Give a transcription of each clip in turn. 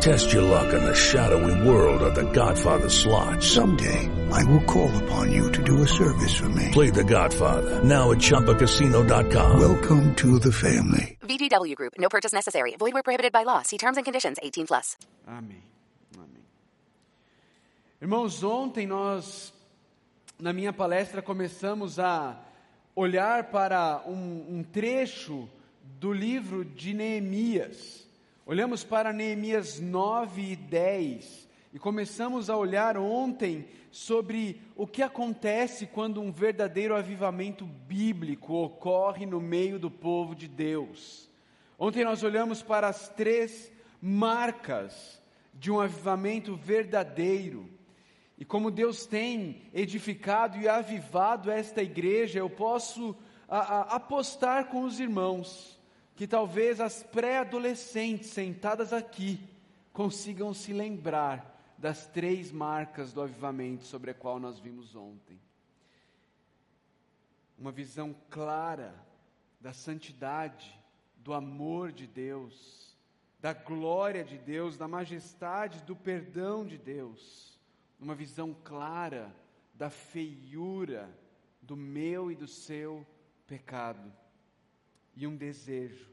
Test your luck in the shadowy world of The Godfather slot. Someday, I will call upon you to do a service for me. Play The Godfather now at ChumbaCasino.com. Welcome to the family. VGW Group. No purchase necessary. Void where prohibited by law. See terms and conditions. 18 plus. Amém. Amém. Irmãos, ontem nós, na minha palestra, começamos a olhar para um, um trecho do livro de Neemias. Olhamos para Neemias 9 e 10 e começamos a olhar ontem sobre o que acontece quando um verdadeiro avivamento bíblico ocorre no meio do povo de Deus. Ontem nós olhamos para as três marcas de um avivamento verdadeiro. E como Deus tem edificado e avivado esta igreja, eu posso a, a, apostar com os irmãos que talvez as pré-adolescentes sentadas aqui consigam se lembrar das três marcas do avivamento sobre a qual nós vimos ontem. Uma visão clara da santidade, do amor de Deus, da glória de Deus, da majestade, do perdão de Deus. Uma visão clara da feiura do meu e do seu pecado. E um desejo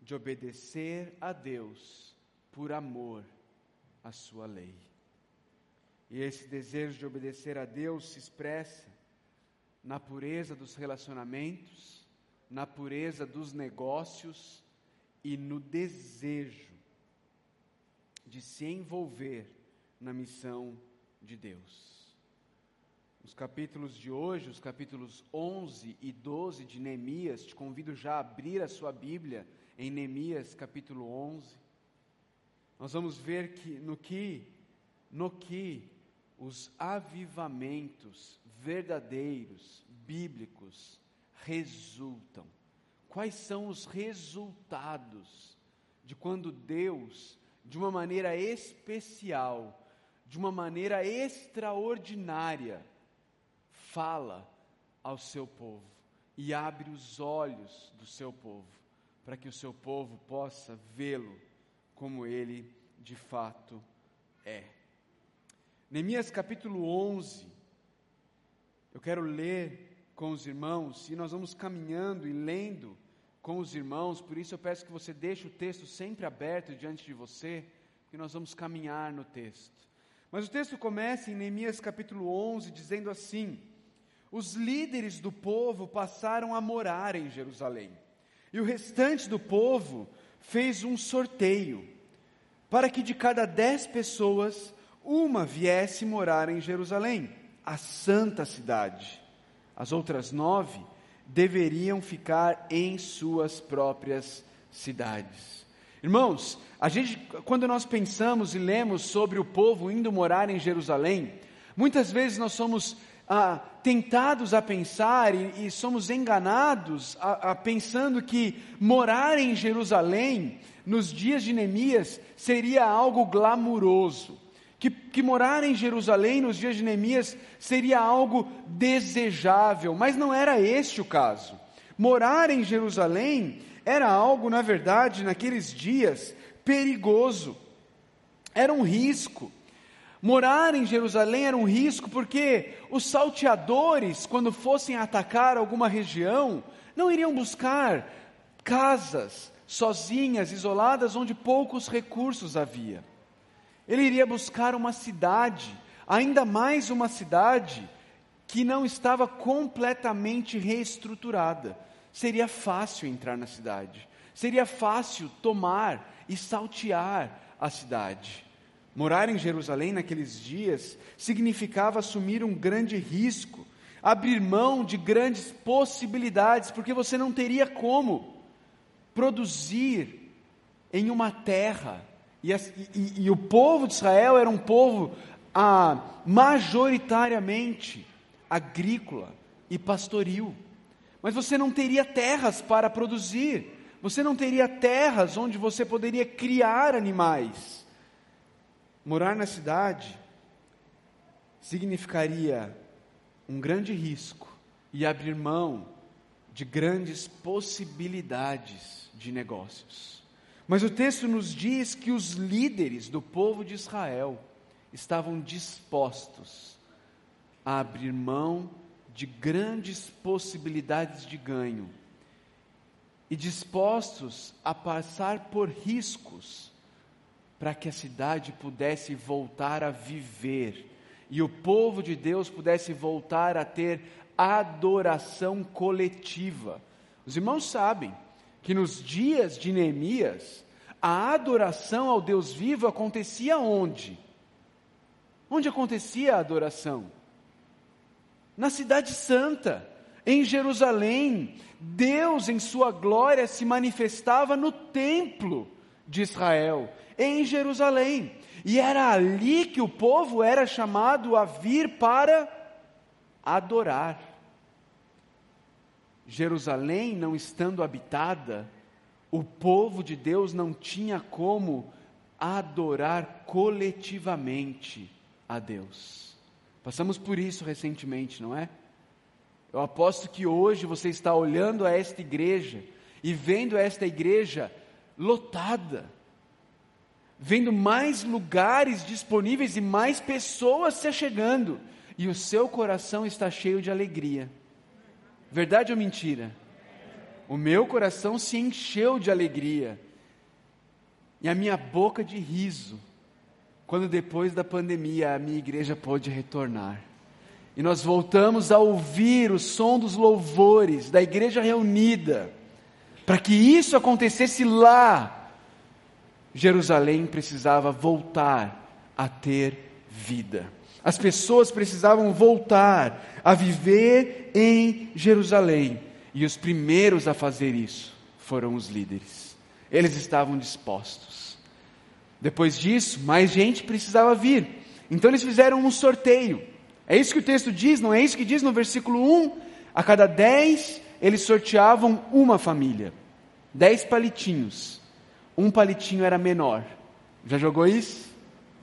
de obedecer a Deus por amor à sua lei. E esse desejo de obedecer a Deus se expressa na pureza dos relacionamentos, na pureza dos negócios e no desejo de se envolver na missão de Deus. Os capítulos de hoje, os capítulos 11 e 12 de Neemias, te convido já a abrir a sua Bíblia em Neemias capítulo 11. Nós vamos ver que no que no que os avivamentos verdadeiros, bíblicos, resultam. Quais são os resultados de quando Deus, de uma maneira especial, de uma maneira extraordinária, fala ao seu povo e abre os olhos do seu povo, para que o seu povo possa vê-lo como ele de fato é. Neemias capítulo 11, eu quero ler com os irmãos, e nós vamos caminhando e lendo com os irmãos, por isso eu peço que você deixe o texto sempre aberto diante de você, porque nós vamos caminhar no texto. Mas o texto começa em Neemias capítulo 11, dizendo assim: Os líderes do povo passaram a morar em Jerusalém, e o restante do povo fez um sorteio, para que de cada dez pessoas, uma viesse morar em Jerusalém, a santa cidade. As outras nove deveriam ficar em suas próprias cidades. Irmãos, a gente, quando nós pensamos e lemos sobre o povo indo morar em Jerusalém, muitas vezes nós somos ah, tentados a pensar e, e somos enganados a, a, pensando que morar em Jerusalém nos dias de Neemias seria algo glamuroso que, que morar em Jerusalém nos dias de Neemias seria algo desejável, mas não era este o caso. Morar em Jerusalém era algo, na verdade, naqueles dias, perigoso, era um risco. Morar em Jerusalém era um risco porque os salteadores, quando fossem atacar alguma região, não iriam buscar casas sozinhas, isoladas, onde poucos recursos havia. Ele iria buscar uma cidade, ainda mais uma cidade que não estava completamente reestruturada. Seria fácil entrar na cidade, seria fácil tomar e saltear a cidade. Morar em Jerusalém naqueles dias significava assumir um grande risco, abrir mão de grandes possibilidades, porque você não teria como produzir em uma terra e, e, e, o povo de Israel era um povo ah, majoritariamente agrícola e pastoril. Mas você não teria terras para produzir, você não teria terras onde você poderia criar animais. Morar na cidade significaria um grande risco e abrir mão de grandes possibilidades de negócios. Mas o texto nos diz que os líderes do povo de Israel estavam dispostos a abrir mão de grandes possibilidades de ganho e dispostos a passar por riscos para que a cidade pudesse voltar a viver e o povo de Deus pudesse voltar a ter adoração coletiva. Os irmãos sabem que nos dias de Neemias, a adoração ao Deus vivo acontecia onde? Onde acontecia a adoração? Na Cidade Santa, em Jerusalém. Deus, em Sua glória, se manifestava no templo de Israel, em Jerusalém. E era ali que o povo era chamado a vir para adorar. Jerusalém não estando habitada, o povo de Deus não tinha como adorar coletivamente a Deus. Passamos por isso recentemente, não é? Eu aposto que hoje você está olhando a esta igreja e vendo esta igreja lotada, vendo mais lugares disponíveis e mais pessoas se chegando, e o seu coração está cheio de alegria. Verdade ou mentira? O meu coração se encheu de alegria e a minha boca de riso, quando depois da pandemia a minha igreja pôde retornar. E nós voltamos a ouvir o som dos louvores da igreja reunida. Para que isso acontecesse lá, Jerusalém precisava voltar a ter vida. As pessoas precisavam voltar a viver em Jerusalém. E os primeiros a fazer isso foram os líderes. Eles estavam dispostos. Depois disso, mais gente precisava vir. Então eles fizeram um sorteio. É isso que o texto diz, não é isso que diz no versículo 1? A cada dez, eles sorteavam uma família. Dez palitinhos. Um palitinho era menor. Já jogou isso?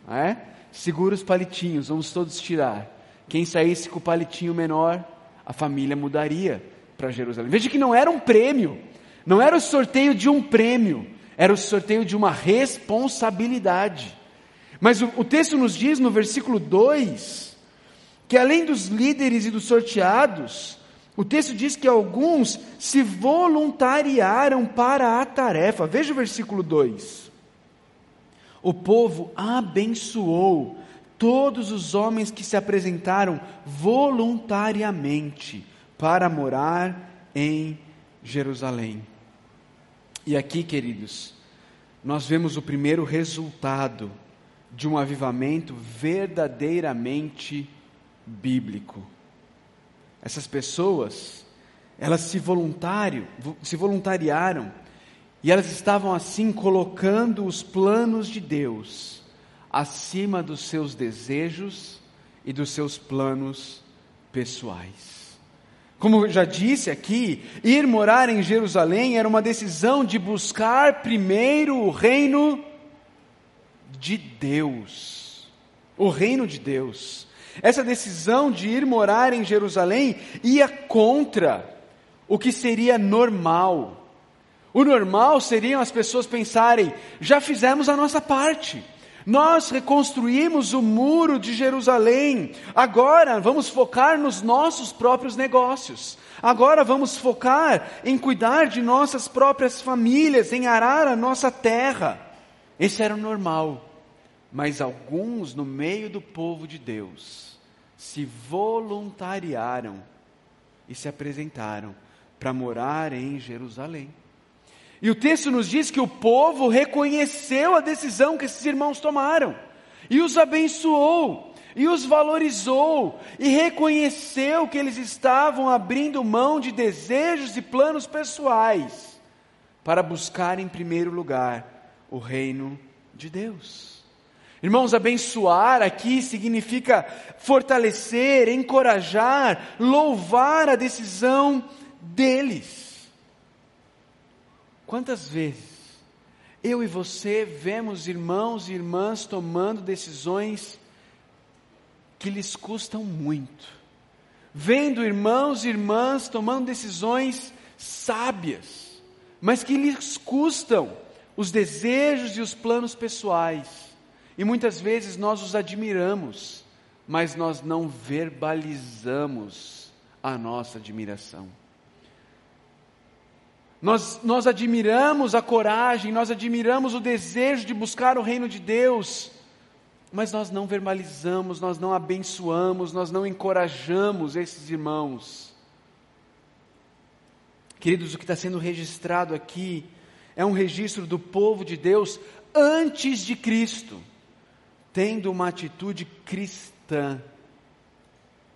É? Segura os palitinhos, vamos todos tirar. Quem saísse com o palitinho menor, a família mudaria para Jerusalém. Veja que não era um prêmio, não era o sorteio de um prêmio, era o sorteio de uma responsabilidade. Mas o, o texto nos diz no versículo 2 que além dos líderes e dos sorteados, o texto diz que alguns se voluntariaram para a tarefa. Veja o versículo 2. O povo abençoou todos os homens que se apresentaram voluntariamente para morar em Jerusalém. E aqui, queridos, nós vemos o primeiro resultado de um avivamento verdadeiramente bíblico. Essas pessoas, elas se, voluntário, se voluntariaram e elas estavam assim colocando os planos de Deus acima dos seus desejos e dos seus planos pessoais. Como já disse aqui, ir morar em Jerusalém era uma decisão de buscar primeiro o reino de Deus. O reino de Deus. Essa decisão de ir morar em Jerusalém ia contra o que seria normal. O normal seriam as pessoas pensarem: já fizemos a nossa parte. Nós reconstruímos o muro de Jerusalém. Agora vamos focar nos nossos próprios negócios. Agora vamos focar em cuidar de nossas próprias famílias, em arar a nossa terra. Esse era o normal mas alguns no meio do povo de Deus se voluntariaram e se apresentaram para morar em Jerusalém. E o texto nos diz que o povo reconheceu a decisão que esses irmãos tomaram, e os abençoou, e os valorizou, e reconheceu que eles estavam abrindo mão de desejos e planos pessoais para buscar em primeiro lugar o reino de Deus. Irmãos, abençoar aqui significa fortalecer, encorajar, louvar a decisão deles. Quantas vezes eu e você vemos irmãos e irmãs tomando decisões que lhes custam muito, vendo irmãos e irmãs tomando decisões sábias, mas que lhes custam os desejos e os planos pessoais, e muitas vezes nós os admiramos, mas nós não verbalizamos a nossa admiração. Nós, nós admiramos a coragem, nós admiramos o desejo de buscar o reino de Deus, mas nós não verbalizamos, nós não abençoamos, nós não encorajamos esses irmãos. Queridos, o que está sendo registrado aqui é um registro do povo de Deus antes de Cristo, tendo uma atitude cristã.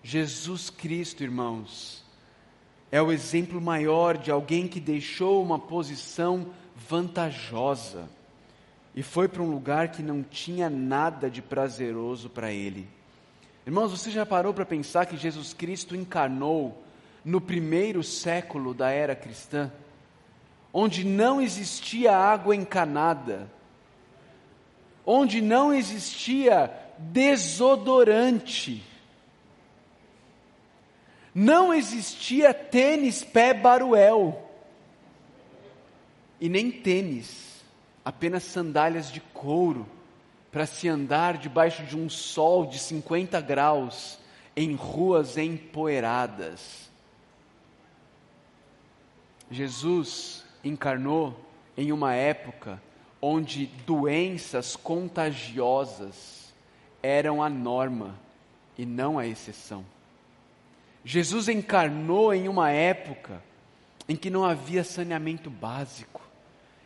Jesus Cristo, irmãos, é o exemplo maior de alguém que deixou uma posição vantajosa e foi para um lugar que não tinha nada de prazeroso para ele. Irmãos, você já parou para pensar que Jesus Cristo encarnou no primeiro século da era cristã, onde não existia água encanada, onde não existia desodorante, não existia tênis pé baruel. E nem tênis, apenas sandálias de couro para se andar debaixo de um sol de 50 graus em ruas empoeiradas. Jesus encarnou em uma época onde doenças contagiosas eram a norma e não a exceção. Jesus encarnou em uma época em que não havia saneamento básico,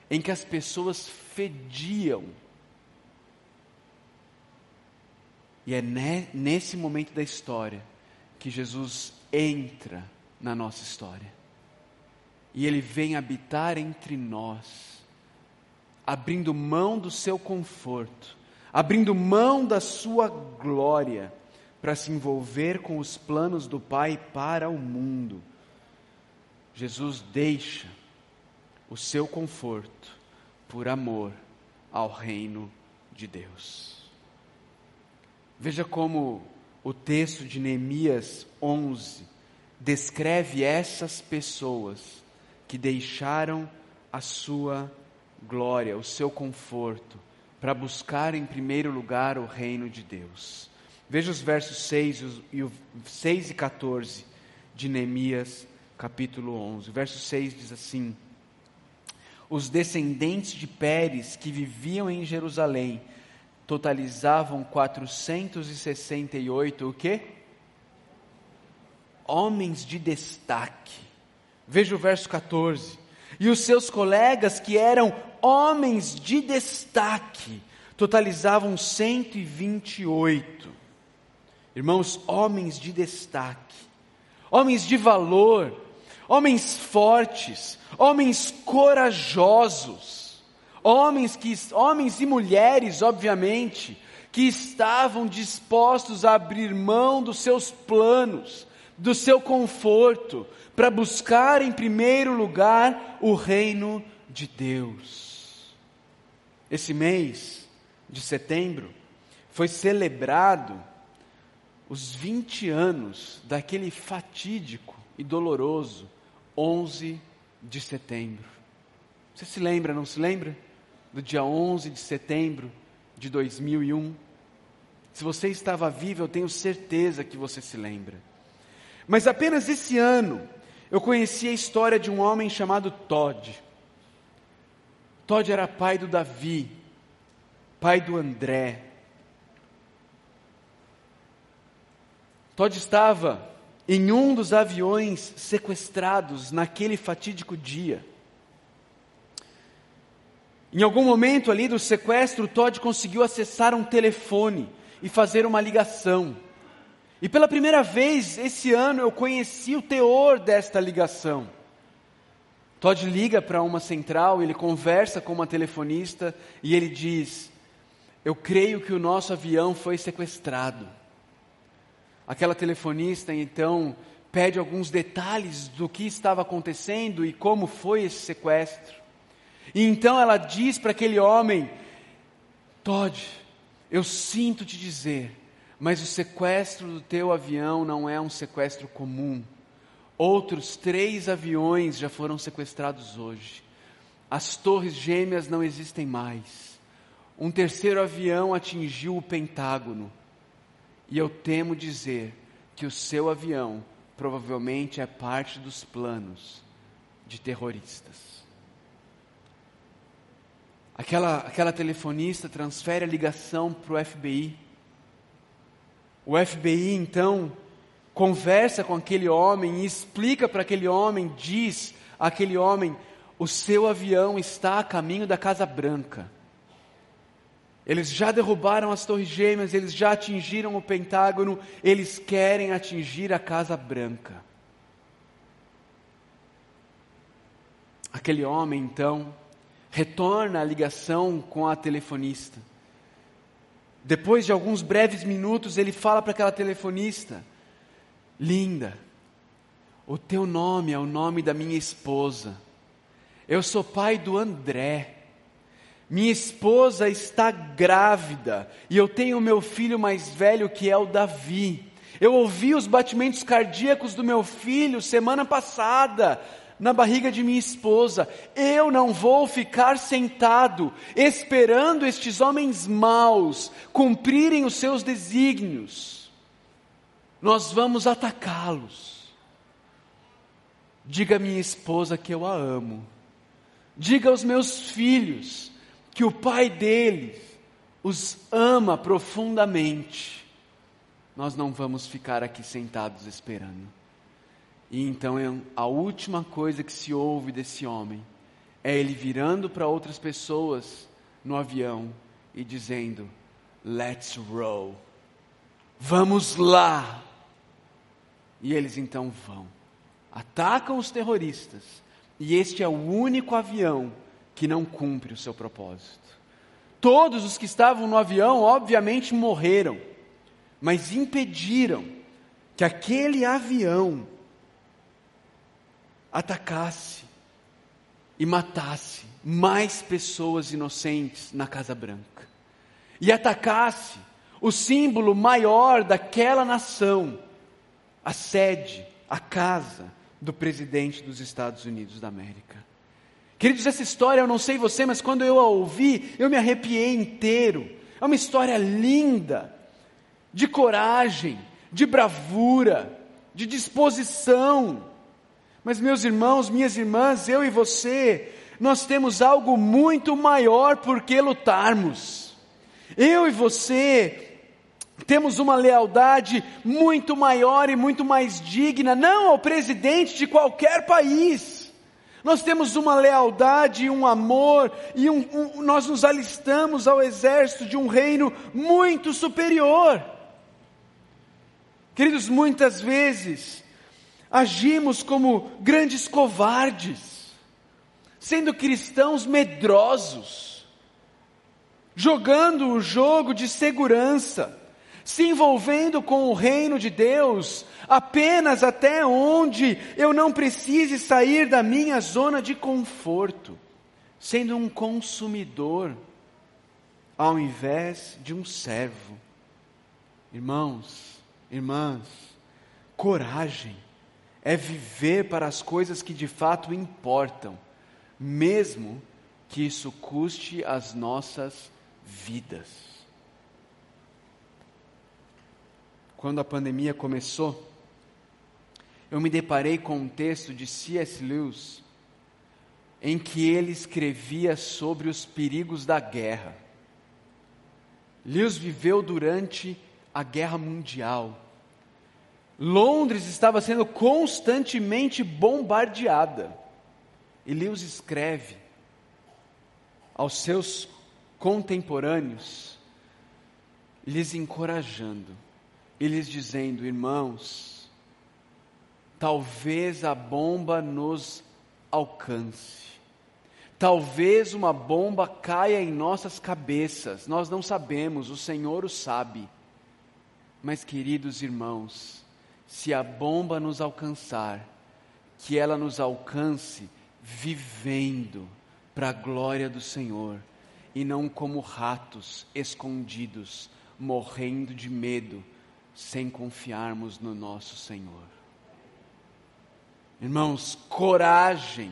em que as pessoas fediam. E é nesse momento da história que Jesus entra na nossa história. E ele vem habitar entre nós, abrindo mão do seu conforto, abrindo mão da sua glória para se envolver com os planos do Pai para o mundo. Jesus deixa o seu conforto por amor ao reino de Deus. Veja como o texto de Neemias 11 descreve essas pessoas que deixaram a sua glória, o seu conforto, para buscar em primeiro lugar o reino de Deus. Veja os versos 6 e, 6 e 14 de Neemias, capítulo 11. O verso 6 diz assim: Os descendentes de Pérez que viviam em Jerusalém totalizavam 468 o quê? Homens de destaque. Veja o verso 14. E os seus colegas que eram homens de destaque totalizavam 128. Irmãos, homens de destaque, homens de valor, homens fortes, homens corajosos, homens que homens e mulheres, obviamente, que estavam dispostos a abrir mão dos seus planos, do seu conforto, para buscar em primeiro lugar o reino de Deus. Esse mês de setembro foi celebrado os 20 anos daquele fatídico e doloroso 11 de setembro. Você se lembra, não se lembra? Do dia 11 de setembro de 2001. Se você estava vivo, eu tenho certeza que você se lembra. Mas apenas esse ano, eu conheci a história de um homem chamado Todd. Todd era pai do Davi, pai do André, Todd estava em um dos aviões sequestrados naquele fatídico dia. Em algum momento ali do sequestro, Todd conseguiu acessar um telefone e fazer uma ligação. E pela primeira vez esse ano eu conheci o teor desta ligação. Todd liga para uma central, ele conversa com uma telefonista e ele diz: Eu creio que o nosso avião foi sequestrado. Aquela telefonista então pede alguns detalhes do que estava acontecendo e como foi esse sequestro. E então ela diz para aquele homem: Todd, eu sinto te dizer, mas o sequestro do teu avião não é um sequestro comum. Outros três aviões já foram sequestrados hoje. As torres gêmeas não existem mais. Um terceiro avião atingiu o Pentágono. E eu temo dizer que o seu avião provavelmente é parte dos planos de terroristas. Aquela, aquela telefonista transfere a ligação para o FBI. O FBI então conversa com aquele homem e explica para aquele homem, diz àquele homem: o seu avião está a caminho da Casa Branca. Eles já derrubaram as Torres Gêmeas, eles já atingiram o Pentágono, eles querem atingir a Casa Branca. Aquele homem então retorna a ligação com a telefonista. Depois de alguns breves minutos, ele fala para aquela telefonista: Linda, o teu nome é o nome da minha esposa. Eu sou pai do André. Minha esposa está grávida e eu tenho meu filho mais velho que é o Davi. Eu ouvi os batimentos cardíacos do meu filho semana passada na barriga de minha esposa. Eu não vou ficar sentado esperando estes homens maus cumprirem os seus desígnios. Nós vamos atacá-los. Diga à minha esposa que eu a amo. Diga aos meus filhos que o pai deles os ama profundamente. Nós não vamos ficar aqui sentados esperando. E então a última coisa que se ouve desse homem é ele virando para outras pessoas no avião e dizendo: Let's roll. Vamos lá. E eles então vão, atacam os terroristas, e este é o único avião que não cumpre o seu propósito. Todos os que estavam no avião, obviamente, morreram, mas impediram que aquele avião atacasse e matasse mais pessoas inocentes na Casa Branca, e atacasse o símbolo maior daquela nação, a sede, a casa do presidente dos Estados Unidos da América. Queridos, essa história, eu não sei você, mas quando eu a ouvi, eu me arrepiei inteiro. É uma história linda, de coragem, de bravura, de disposição, mas, meus irmãos, minhas irmãs, eu e você, nós temos algo muito maior por que lutarmos. Eu e você temos uma lealdade muito maior e muito mais digna, não ao presidente de qualquer país. Nós temos uma lealdade, um amor, e um, um, nós nos alistamos ao exército de um reino muito superior. Queridos, muitas vezes agimos como grandes covardes, sendo cristãos medrosos, jogando o jogo de segurança, se envolvendo com o reino de Deus apenas até onde eu não precise sair da minha zona de conforto, sendo um consumidor ao invés de um servo. Irmãos, irmãs, coragem é viver para as coisas que de fato importam, mesmo que isso custe as nossas vidas. Quando a pandemia começou, eu me deparei com um texto de C.S. Lewis, em que ele escrevia sobre os perigos da guerra. Lewis viveu durante a Guerra Mundial Londres estava sendo constantemente bombardeada. E Lewis escreve aos seus contemporâneos, lhes encorajando, e lhes dizendo: irmãos, talvez a bomba nos alcance, talvez uma bomba caia em nossas cabeças, nós não sabemos, o Senhor o sabe. Mas, queridos irmãos, se a bomba nos alcançar, que ela nos alcance vivendo para a glória do Senhor e não como ratos escondidos, morrendo de medo, sem confiarmos no nosso Senhor. Irmãos, coragem.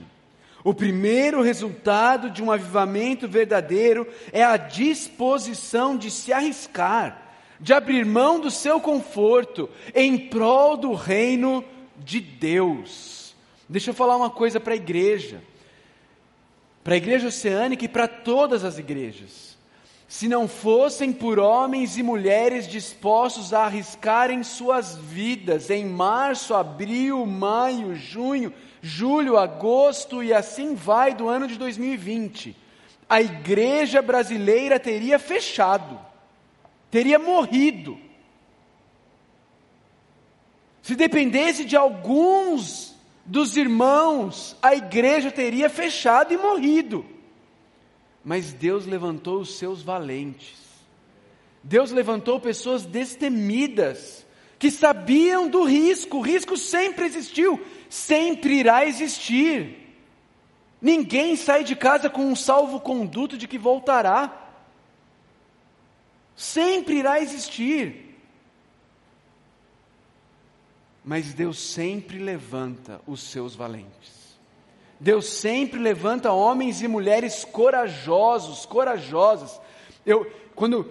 O primeiro resultado de um avivamento verdadeiro é a disposição de se arriscar, de abrir mão do seu conforto em prol do reino de Deus. Deixa eu falar uma coisa para a igreja, para a igreja oceânica e para todas as igrejas. Se não fossem por homens e mulheres dispostos a arriscarem suas vidas em março, abril, maio, junho, julho, agosto e assim vai do ano de 2020, a igreja brasileira teria fechado, teria morrido. Se dependesse de alguns dos irmãos, a igreja teria fechado e morrido. Mas Deus levantou os seus valentes. Deus levantou pessoas destemidas, que sabiam do risco. O risco sempre existiu, sempre irá existir. Ninguém sai de casa com um salvo-conduto de que voltará. Sempre irá existir. Mas Deus sempre levanta os seus valentes. Deus sempre levanta homens e mulheres corajosos, corajosas. Eu, quando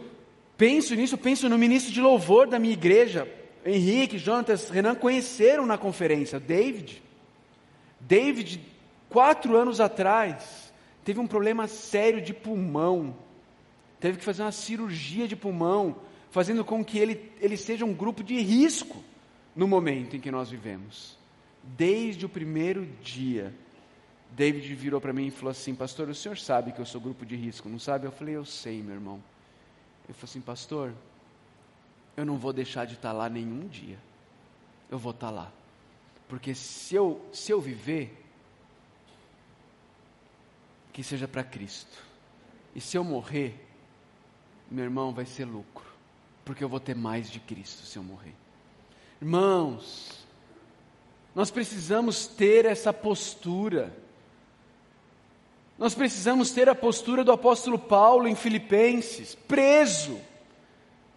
penso nisso, penso no ministro de louvor da minha igreja. Henrique, Jonatas, Renan conheceram na conferência. David. David, quatro anos atrás, teve um problema sério de pulmão. Teve que fazer uma cirurgia de pulmão, fazendo com que ele, ele seja um grupo de risco no momento em que nós vivemos. Desde o primeiro dia, David virou para mim e falou assim: Pastor, o senhor sabe que eu sou grupo de risco, não sabe? Eu falei: Eu sei, meu irmão. Ele falou assim: Pastor, eu não vou deixar de estar lá nenhum dia. Eu vou estar lá. Porque se eu, se eu viver, que seja para Cristo. E se eu morrer, meu irmão, vai ser lucro. Porque eu vou ter mais de Cristo se eu morrer. Irmãos, nós precisamos ter essa postura. Nós precisamos ter a postura do apóstolo Paulo em Filipenses, preso,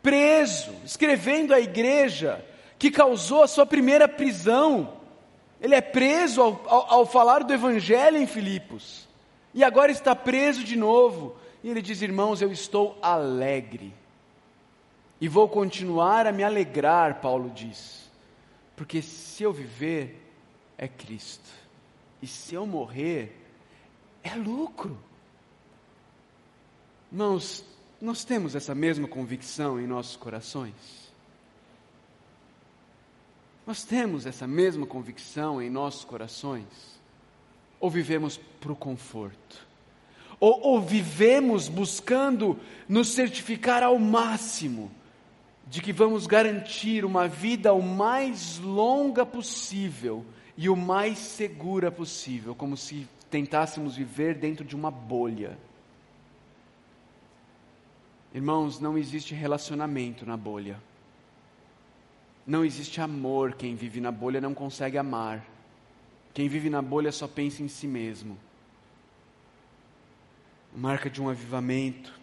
preso, escrevendo à igreja que causou a sua primeira prisão. Ele é preso ao, ao, ao falar do evangelho em Filipos, e agora está preso de novo. E ele diz: Irmãos, eu estou alegre e vou continuar a me alegrar, Paulo diz, porque se eu viver é Cristo, e se eu morrer é lucro. Irmãos, nós temos essa mesma convicção em nossos corações? Nós temos essa mesma convicção em nossos corações? Ou vivemos para o conforto? Ou, ou vivemos buscando nos certificar ao máximo de que vamos garantir uma vida o mais longa possível e o mais segura possível, como se tentássemos viver dentro de uma bolha. Irmãos, não existe relacionamento na bolha. Não existe amor. Quem vive na bolha não consegue amar. Quem vive na bolha só pensa em si mesmo. Marca de um avivamento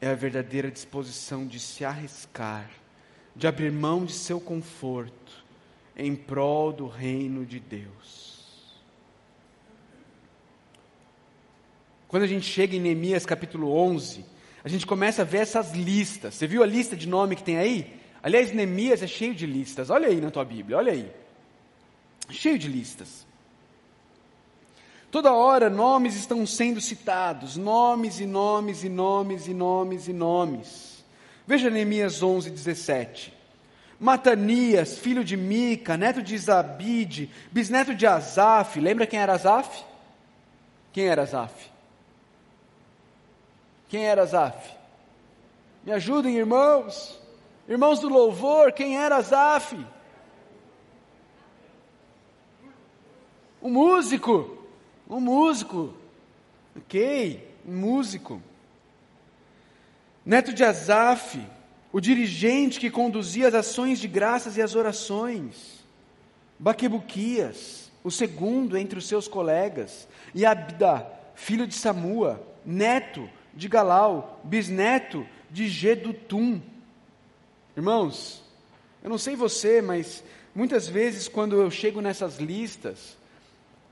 é a verdadeira disposição de se arriscar, de abrir mão de seu conforto em prol do reino de Deus. Quando a gente chega em Neemias capítulo 11, a gente começa a ver essas listas. Você viu a lista de nome que tem aí? Aliás, Neemias é cheio de listas. Olha aí na tua Bíblia, olha aí. Cheio de listas. Toda hora nomes estão sendo citados, nomes e nomes e nomes e nomes e nomes. Veja Neemias 11, 17. Matanias, filho de Mica, neto de Zabide, bisneto de Asaf. Lembra quem era Asaf? Quem era Asaf? Quem era Asaf? Me ajudem, irmãos. Irmãos do louvor, quem era Asaf? O músico um músico. Ok, um músico. Neto de Asaf, o dirigente que conduzia as ações de graças e as orações. Baquebuquias, o segundo entre os seus colegas. E Abda, filho de Samua, neto de Galau, bisneto de Gedutum. Irmãos, eu não sei você, mas muitas vezes quando eu chego nessas listas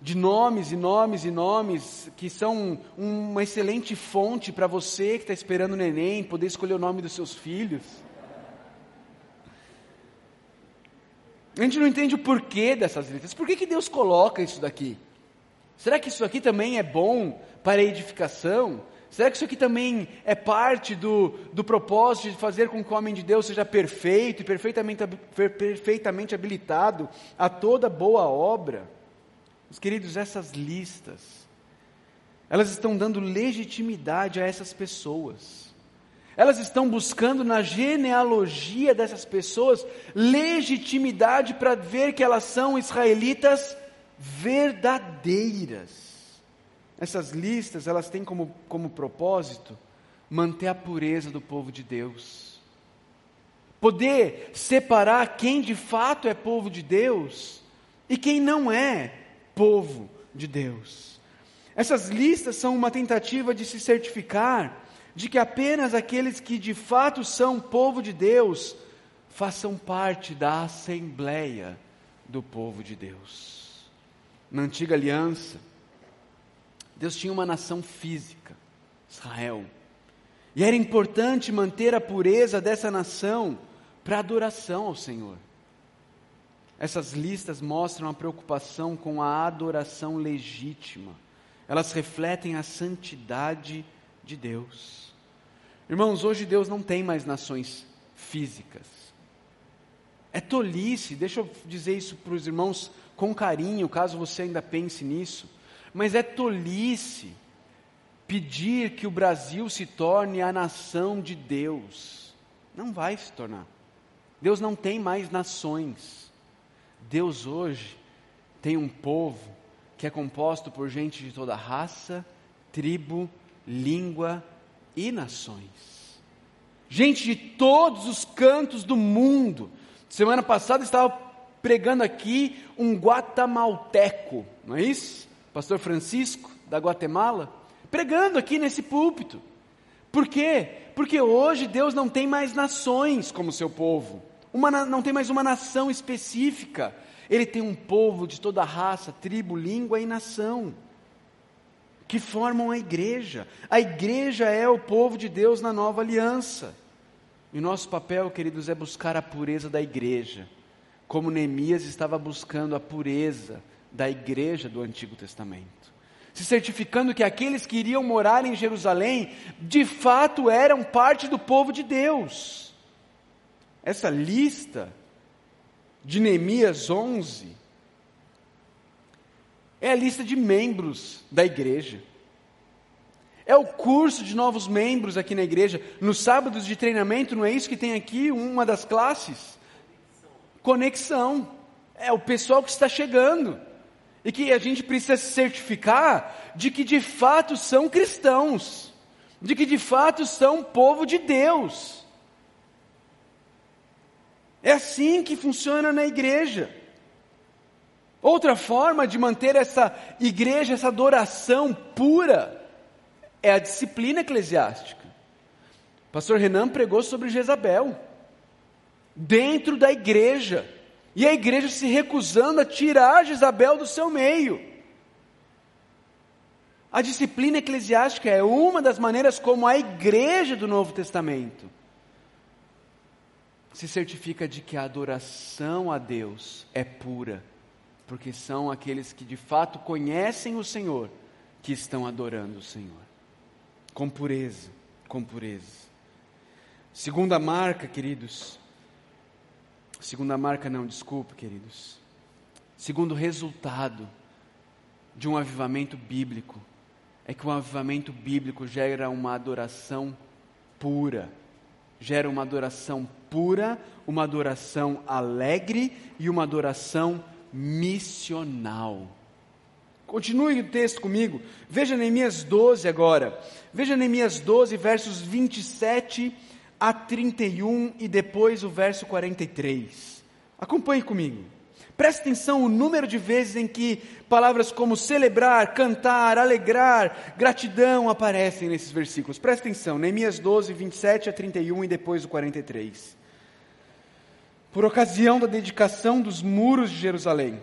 de nomes e nomes e nomes que são uma excelente fonte para você que está esperando o neném poder escolher o nome dos seus filhos. A gente não entende o porquê dessas listas. Por que, que Deus coloca isso daqui? Será que isso aqui também é bom para a edificação? Será que isso aqui também é parte do, do propósito de fazer com que o homem de Deus seja perfeito e perfeitamente, perfeitamente habilitado a toda boa obra? Meus queridos, essas listas, elas estão dando legitimidade a essas pessoas. Elas estão buscando na genealogia dessas pessoas legitimidade para ver que elas são israelitas verdadeiras. Essas listas, elas têm como, como propósito manter a pureza do povo de Deus. Poder separar quem de fato é povo de Deus e quem não é povo de Deus. Essas listas são uma tentativa de se certificar de que apenas aqueles que de fato são povo de Deus façam parte da assembleia do povo de Deus. Na antiga aliança, Deus tinha uma nação física, Israel. E era importante manter a pureza dessa nação para adoração ao Senhor. Essas listas mostram a preocupação com a adoração legítima. Elas refletem a santidade de Deus. Irmãos, hoje Deus não tem mais nações físicas. É tolice, deixa eu dizer isso para os irmãos com carinho, caso você ainda pense nisso, mas é tolice pedir que o Brasil se torne a nação de Deus. Não vai se tornar. Deus não tem mais nações. Deus hoje tem um povo que é composto por gente de toda raça, tribo, língua e nações. Gente de todos os cantos do mundo. Semana passada estava pregando aqui um guatemalteco, não é isso? Pastor Francisco, da Guatemala, pregando aqui nesse púlpito. Por quê? Porque hoje Deus não tem mais nações como seu povo. Uma, não tem mais uma nação específica. Ele tem um povo de toda raça, tribo, língua e nação que formam a igreja. A igreja é o povo de Deus na nova aliança. E o nosso papel, queridos, é buscar a pureza da igreja, como Neemias estava buscando a pureza da igreja do Antigo Testamento. Se certificando que aqueles que iriam morar em Jerusalém, de fato eram parte do povo de Deus. Essa lista de Neemias 11 é a lista de membros da igreja. É o curso de novos membros aqui na igreja. Nos sábados de treinamento, não é isso que tem aqui, uma das classes? Conexão. É o pessoal que está chegando. E que a gente precisa se certificar de que de fato são cristãos. De que de fato são povo de Deus. É assim que funciona na igreja. Outra forma de manter essa igreja, essa adoração pura, é a disciplina eclesiástica. O pastor Renan pregou sobre Jezabel, dentro da igreja, e a igreja se recusando a tirar Jezabel do seu meio. A disciplina eclesiástica é uma das maneiras como a igreja do Novo Testamento se certifica de que a adoração a Deus é pura porque são aqueles que de fato conhecem o Senhor que estão adorando o Senhor. Com pureza, com pureza. Segunda marca, queridos. Segunda marca, não, desculpe, queridos. Segundo resultado de um avivamento bíblico é que um avivamento bíblico gera uma adoração pura. Gera uma adoração pura, uma adoração alegre e uma adoração missional. Continue o texto comigo. Veja Neemias 12 agora. Veja Neemias 12, versos 27 a 31 e depois o verso 43. Acompanhe comigo. Presta atenção o número de vezes em que palavras como celebrar, cantar, alegrar, gratidão aparecem nesses versículos. Presta atenção, Neemias 12, 27 a 31 e depois o 43. Por ocasião da dedicação dos muros de Jerusalém,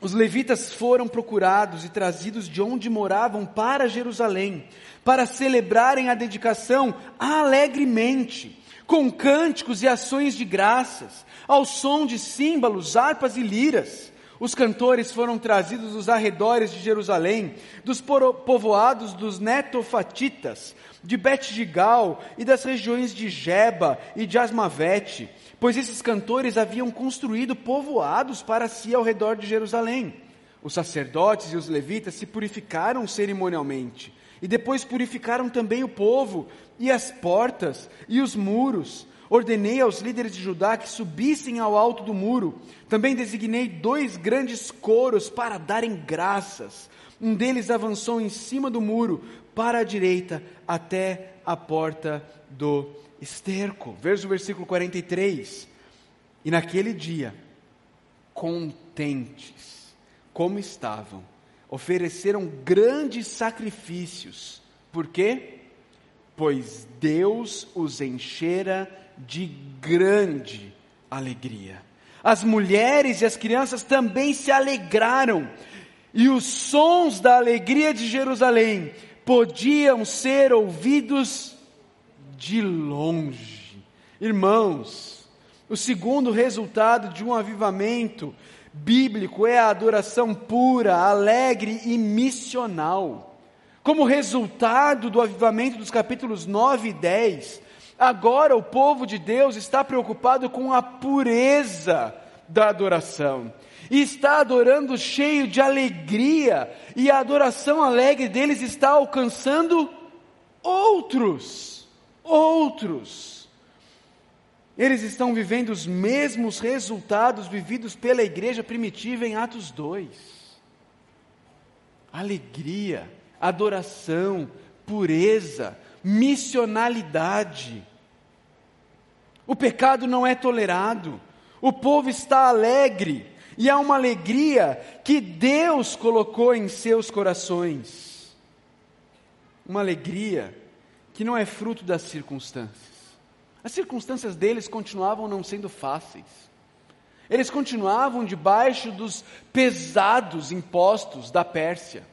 os levitas foram procurados e trazidos de onde moravam para Jerusalém, para celebrarem a dedicação alegremente, com cânticos e ações de graças, ao som de símbolos, harpas e liras. Os cantores foram trazidos dos arredores de Jerusalém, dos povoados dos netofatitas, de Bet-Gigal e das regiões de Geba e de Asmavete pois esses cantores haviam construído povoados para si ao redor de Jerusalém. Os sacerdotes e os levitas se purificaram cerimonialmente, e depois purificaram também o povo, e as portas, e os muros. Ordenei aos líderes de Judá que subissem ao alto do muro. Também designei dois grandes coros para darem graças. Um deles avançou em cima do muro, para a direita, até a porta do esterco. Veja o versículo 43. E naquele dia, contentes como estavam, ofereceram grandes sacrifícios. Por quê? Pois Deus os enchera de grande alegria. As mulheres e as crianças também se alegraram, e os sons da alegria de Jerusalém podiam ser ouvidos de longe. Irmãos, o segundo resultado de um avivamento bíblico é a adoração pura, alegre e missional. Como resultado do avivamento dos capítulos 9 e 10, agora o povo de Deus está preocupado com a pureza da adoração. E está adorando cheio de alegria, e a adoração alegre deles está alcançando outros outros. Eles estão vivendo os mesmos resultados vividos pela igreja primitiva em Atos 2. Alegria, adoração, pureza, missionalidade. O pecado não é tolerado, o povo está alegre, e há uma alegria que Deus colocou em seus corações. Uma alegria que não é fruto das circunstâncias. As circunstâncias deles continuavam não sendo fáceis. Eles continuavam debaixo dos pesados impostos da Pérsia.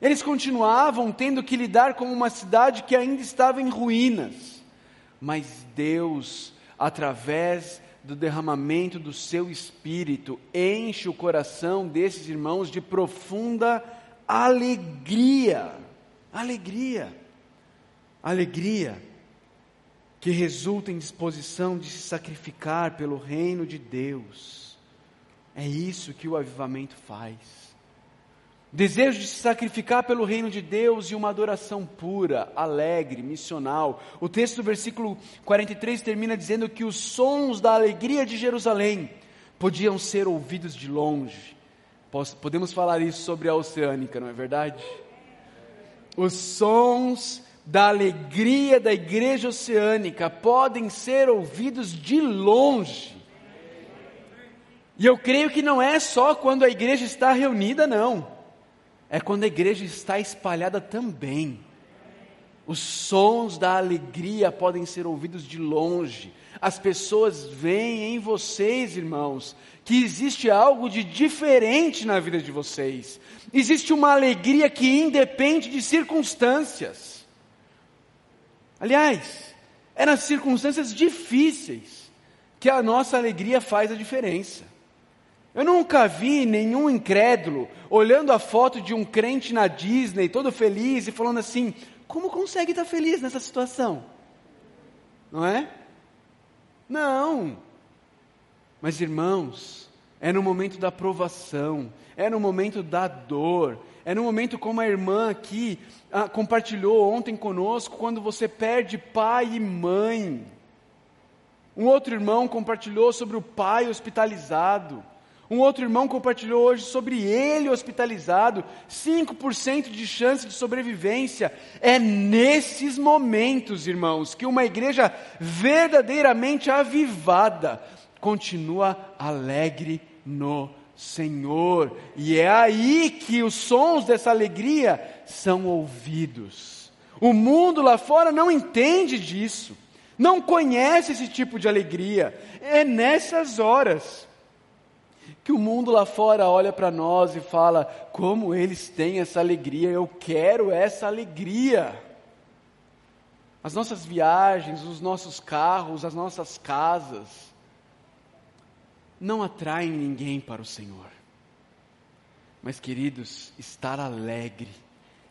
Eles continuavam tendo que lidar com uma cidade que ainda estava em ruínas. Mas Deus, através do derramamento do seu espírito, enche o coração desses irmãos de profunda alegria. Alegria alegria que resulta em disposição de se sacrificar pelo reino de Deus. É isso que o avivamento faz. Desejo de se sacrificar pelo reino de Deus e uma adoração pura, alegre, missional. O texto do versículo 43 termina dizendo que os sons da alegria de Jerusalém podiam ser ouvidos de longe. Podemos falar isso sobre a oceânica, não é verdade? Os sons da alegria da igreja oceânica podem ser ouvidos de longe. E eu creio que não é só quando a igreja está reunida, não. É quando a igreja está espalhada também. Os sons da alegria podem ser ouvidos de longe. As pessoas veem em vocês, irmãos, que existe algo de diferente na vida de vocês. Existe uma alegria que independe de circunstâncias. Aliás, é nas circunstâncias difíceis que a nossa alegria faz a diferença. Eu nunca vi nenhum incrédulo olhando a foto de um crente na Disney, todo feliz e falando assim: como consegue estar feliz nessa situação? Não é? Não. Mas irmãos, é no momento da provação, é no momento da dor, é no momento como a irmã aqui ah, compartilhou ontem conosco, quando você perde pai e mãe. Um outro irmão compartilhou sobre o pai hospitalizado. Um outro irmão compartilhou hoje sobre ele hospitalizado. 5% de chance de sobrevivência. É nesses momentos, irmãos, que uma igreja verdadeiramente avivada continua alegre no Senhor. E é aí que os sons dessa alegria são ouvidos. O mundo lá fora não entende disso, não conhece esse tipo de alegria. É nessas horas que o mundo lá fora olha para nós e fala: como eles têm essa alegria, eu quero essa alegria. As nossas viagens, os nossos carros, as nossas casas, não atraem ninguém para o Senhor. Mas, queridos, estar alegre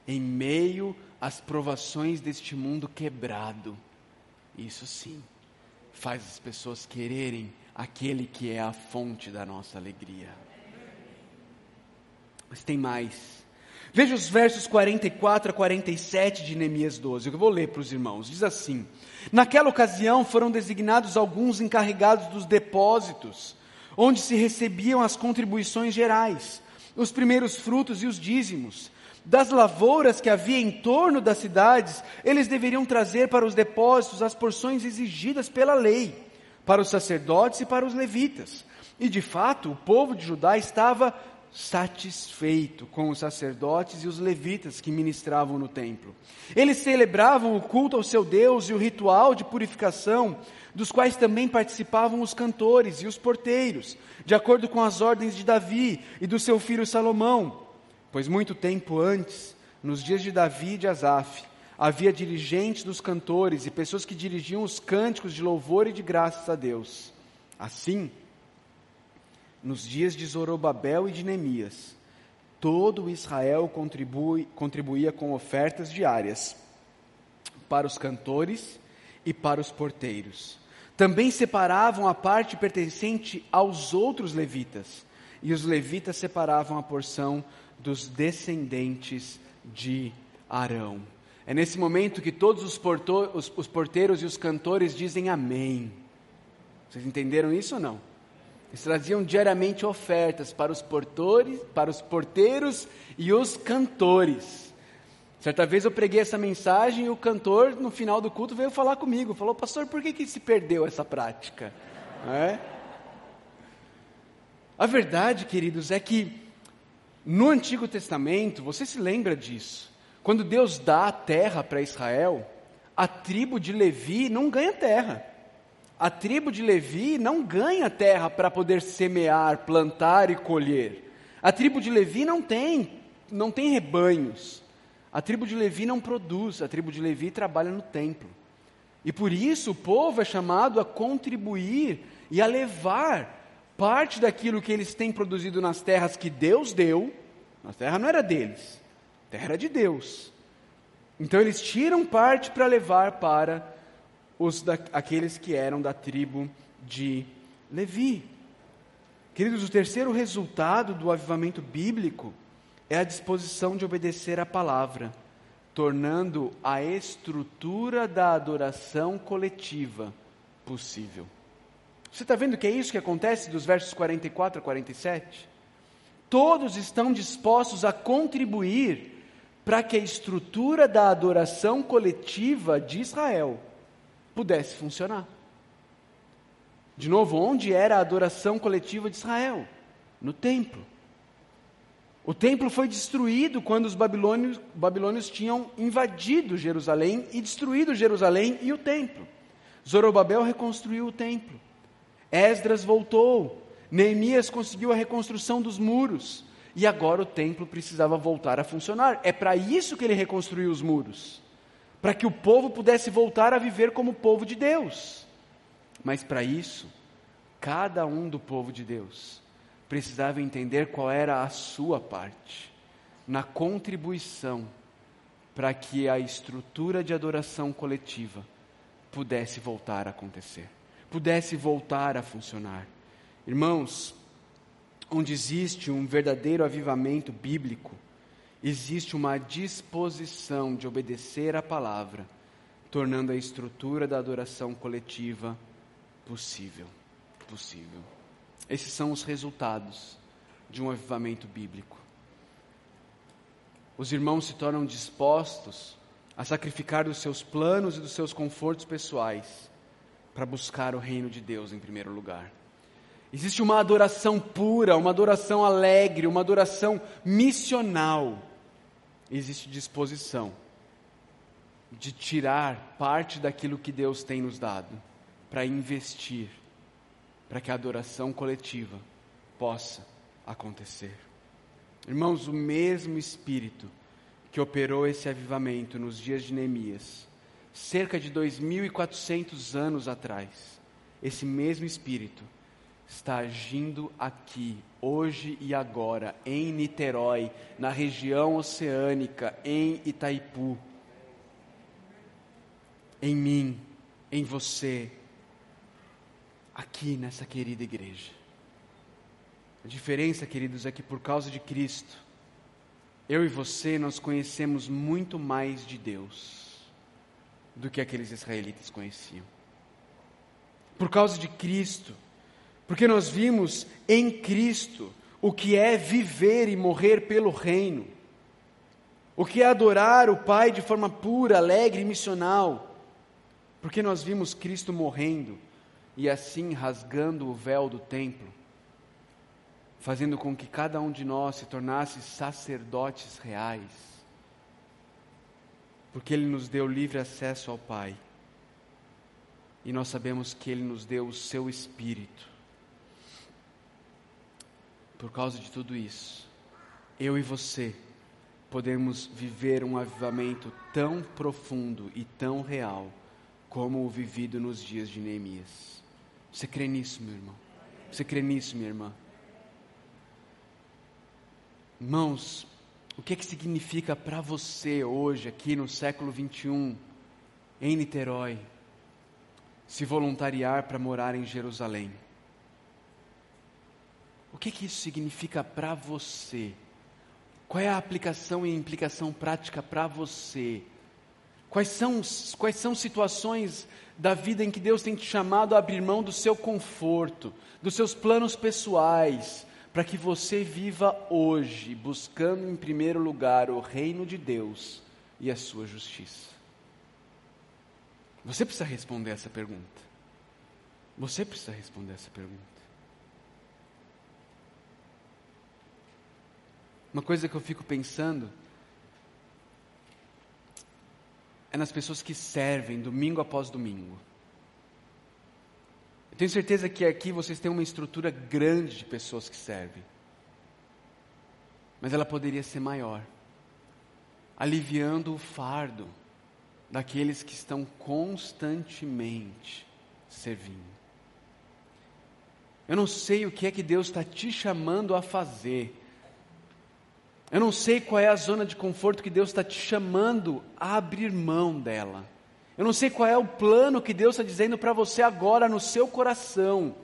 em meio às provações deste mundo quebrado, isso sim, faz as pessoas quererem aquele que é a fonte da nossa alegria. Mas tem mais. Veja os versos 44 a 47 de Neemias 12, eu vou ler para os irmãos. Diz assim: Naquela ocasião foram designados alguns encarregados dos depósitos, onde se recebiam as contribuições gerais, os primeiros frutos e os dízimos. Das lavouras que havia em torno das cidades, eles deveriam trazer para os depósitos as porções exigidas pela lei para os sacerdotes e para os levitas. E de fato, o povo de Judá estava satisfeito com os sacerdotes e os levitas que ministravam no templo. Eles celebravam o culto ao seu Deus e o ritual de purificação, dos quais também participavam os cantores e os porteiros, de acordo com as ordens de Davi e do seu filho Salomão. Pois muito tempo antes, nos dias de Davi e de Asaf, havia dirigentes dos cantores e pessoas que dirigiam os cânticos de louvor e de graças a Deus. Assim, nos dias de Zorobabel e de Neemias, todo Israel contribui, contribuía com ofertas diárias para os cantores e para os porteiros. Também separavam a parte pertencente aos outros levitas, e os levitas separavam a porção dos descendentes de Arão. É nesse momento que todos os, portor, os, os porteiros e os cantores dizem amém. Vocês entenderam isso ou não? Eles traziam diariamente ofertas para os portores, para os porteiros e os cantores. Certa vez eu preguei essa mensagem e o cantor, no final do culto, veio falar comigo. Falou, pastor, por que, que se perdeu essa prática? É? A verdade, queridos, é que no Antigo Testamento, você se lembra disso. Quando Deus dá a terra para Israel, a tribo de Levi não ganha terra. A tribo de Levi não ganha terra para poder semear, plantar e colher. A tribo de Levi não tem, não tem rebanhos. A tribo de Levi não produz, a tribo de Levi trabalha no templo. E por isso o povo é chamado a contribuir e a levar parte daquilo que eles têm produzido nas terras que Deus deu, a terra não era deles, terra de Deus. Então eles tiram parte para levar para os da, aqueles que eram da tribo de Levi. Queridos, o terceiro resultado do avivamento bíblico é a disposição de obedecer à palavra, tornando a estrutura da adoração coletiva possível. Você está vendo que é isso que acontece dos versos 44 a 47? Todos estão dispostos a contribuir para que a estrutura da adoração coletiva de Israel pudesse funcionar. De novo, onde era a adoração coletiva de Israel? No templo. O templo foi destruído quando os babilônios, babilônios tinham invadido Jerusalém e destruído Jerusalém e o templo. Zorobabel reconstruiu o templo. Esdras voltou. Neemias conseguiu a reconstrução dos muros. E agora o templo precisava voltar a funcionar. É para isso que ele reconstruiu os muros para que o povo pudesse voltar a viver como povo de Deus. Mas para isso, cada um do povo de Deus precisava entender qual era a sua parte na contribuição para que a estrutura de adoração coletiva pudesse voltar a acontecer, pudesse voltar a funcionar. Irmãos, onde existe um verdadeiro avivamento bíblico, existe uma disposição de obedecer à palavra, tornando a estrutura da adoração coletiva possível. Possível. Esses são os resultados de um avivamento bíblico. Os irmãos se tornam dispostos a sacrificar dos seus planos e dos seus confortos pessoais para buscar o reino de Deus em primeiro lugar. Existe uma adoração pura, uma adoração alegre, uma adoração missional. Existe disposição de tirar parte daquilo que Deus tem nos dado para investir, para que a adoração coletiva possa acontecer. Irmãos, o mesmo Espírito que operou esse avivamento nos dias de Neemias, cerca de 2.400 anos atrás, esse mesmo Espírito está agindo aqui, hoje e agora, em Niterói, na região oceânica, em Itaipu, em mim, em você, aqui nessa querida igreja. A diferença, queridos, é que por causa de Cristo, eu e você nós conhecemos muito mais de Deus do que aqueles israelitas conheciam. Por causa de Cristo, porque nós vimos em Cristo o que é viver e morrer pelo reino, o que é adorar o Pai de forma pura, alegre e missional, porque nós vimos Cristo morrendo e assim rasgando o véu do templo, fazendo com que cada um de nós se tornasse sacerdotes reais, porque Ele nos deu livre acesso ao Pai, e nós sabemos que Ele nos deu o Seu Espírito. Por causa de tudo isso, eu e você podemos viver um avivamento tão profundo e tão real como o vivido nos dias de Neemias. Você crê nisso, meu irmão? Você crê nisso, minha irmã? Irmãos, o que, é que significa para você hoje, aqui no século 21, em Niterói, se voluntariar para morar em Jerusalém? O que, que isso significa para você? Qual é a aplicação e implicação prática para você? Quais são, quais são situações da vida em que Deus tem te chamado a abrir mão do seu conforto, dos seus planos pessoais, para que você viva hoje, buscando em primeiro lugar o reino de Deus e a sua justiça? Você precisa responder essa pergunta. Você precisa responder essa pergunta. Uma coisa que eu fico pensando é nas pessoas que servem domingo após domingo. Eu tenho certeza que aqui vocês têm uma estrutura grande de pessoas que servem. Mas ela poderia ser maior, aliviando o fardo daqueles que estão constantemente servindo. Eu não sei o que é que Deus está te chamando a fazer eu não sei qual é a zona de conforto que Deus está te chamando a abrir mão dela. Eu não sei qual é o plano que Deus está dizendo para você agora no seu coração.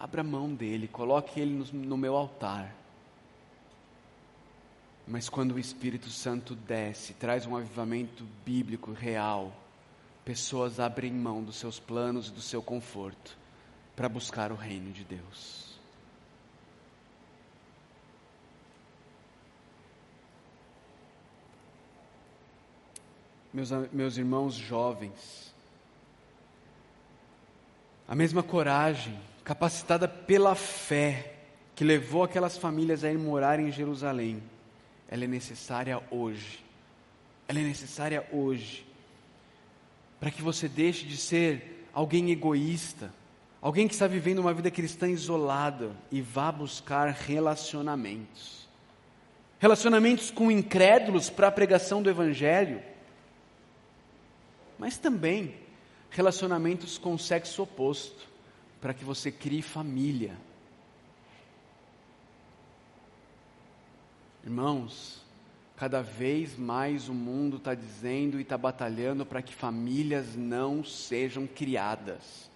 Abra mão dele, coloque ele no, no meu altar. Mas quando o Espírito Santo desce, traz um avivamento bíblico real, pessoas abrem mão dos seus planos e do seu conforto para buscar o reino de Deus. Meus, meus irmãos jovens, a mesma coragem, capacitada pela fé, que levou aquelas famílias a ir morar em Jerusalém, ela é necessária hoje. Ela é necessária hoje. Para que você deixe de ser alguém egoísta, alguém que está vivendo uma vida cristã isolada e vá buscar relacionamentos. Relacionamentos com incrédulos para a pregação do Evangelho mas também relacionamentos com o sexo oposto, para que você crie família. Irmãos, cada vez mais o mundo está dizendo e está batalhando para que famílias não sejam criadas.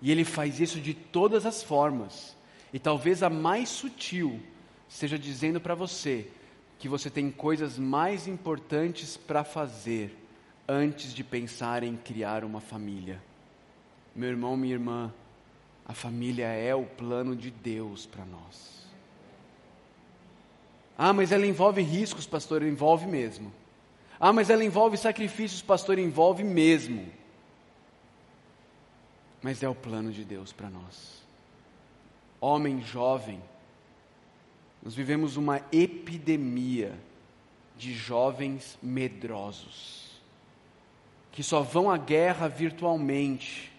E ele faz isso de todas as formas. E talvez a mais sutil seja dizendo para você que você tem coisas mais importantes para fazer antes de pensar em criar uma família. Meu irmão, minha irmã, a família é o plano de Deus para nós. Ah, mas ela envolve riscos, pastor, envolve mesmo. Ah, mas ela envolve sacrifícios, pastor, envolve mesmo. Mas é o plano de Deus para nós. homem jovem, nós vivemos uma epidemia de jovens medrosos, que só vão à guerra virtualmente,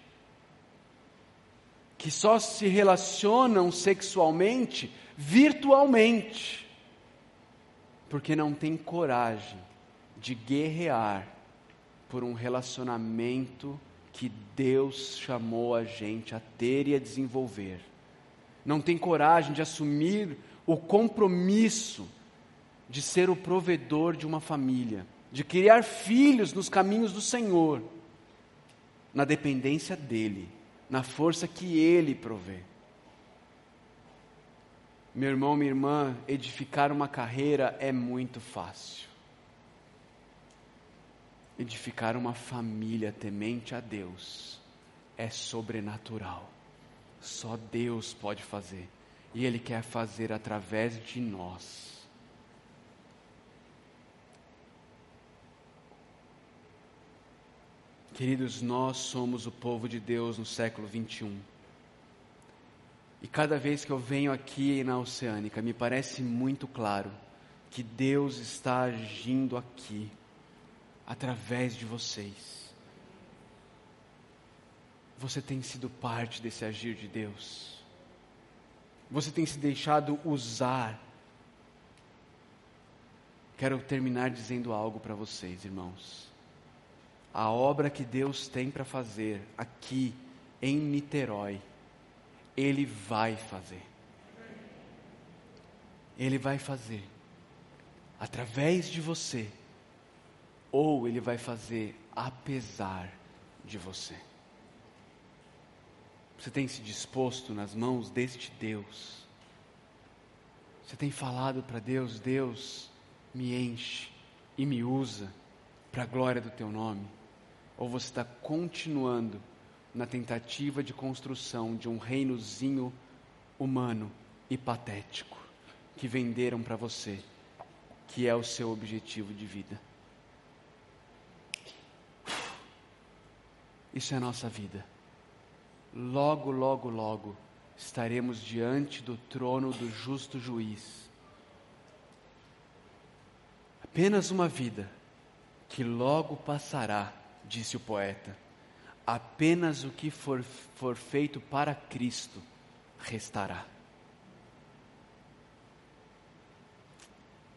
que só se relacionam sexualmente virtualmente, porque não tem coragem de guerrear por um relacionamento que Deus chamou a gente a ter e a desenvolver. Não tem coragem de assumir o compromisso de ser o provedor de uma família, de criar filhos nos caminhos do Senhor, na dependência dEle, na força que Ele provê. Meu irmão, minha irmã, edificar uma carreira é muito fácil. Edificar uma família temente a Deus é sobrenatural. Só Deus pode fazer. E Ele quer fazer através de nós. Queridos, nós somos o povo de Deus no século 21. E cada vez que eu venho aqui na Oceânica, me parece muito claro que Deus está agindo aqui através de vocês. Você tem sido parte desse agir de Deus. Você tem se deixado usar. Quero terminar dizendo algo para vocês, irmãos. A obra que Deus tem para fazer aqui em Niterói, Ele vai fazer. Ele vai fazer. Através de você ou Ele vai fazer apesar de você. Você tem se disposto nas mãos deste Deus. Você tem falado para Deus: Deus, me enche e me usa para a glória do teu nome. Ou você está continuando na tentativa de construção de um reinozinho humano e patético que venderam para você, que é o seu objetivo de vida. Isso é a nossa vida. Logo, logo, logo estaremos diante do trono do justo juiz. Apenas uma vida que logo passará, disse o poeta. Apenas o que for, for feito para Cristo restará.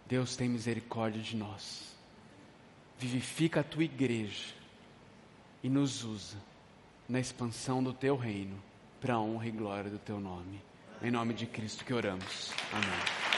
Deus tem misericórdia de nós. Vivifica a tua igreja e nos usa na expansão do teu reino, para a honra e glória do teu nome. Em nome de Cristo que oramos. Amém.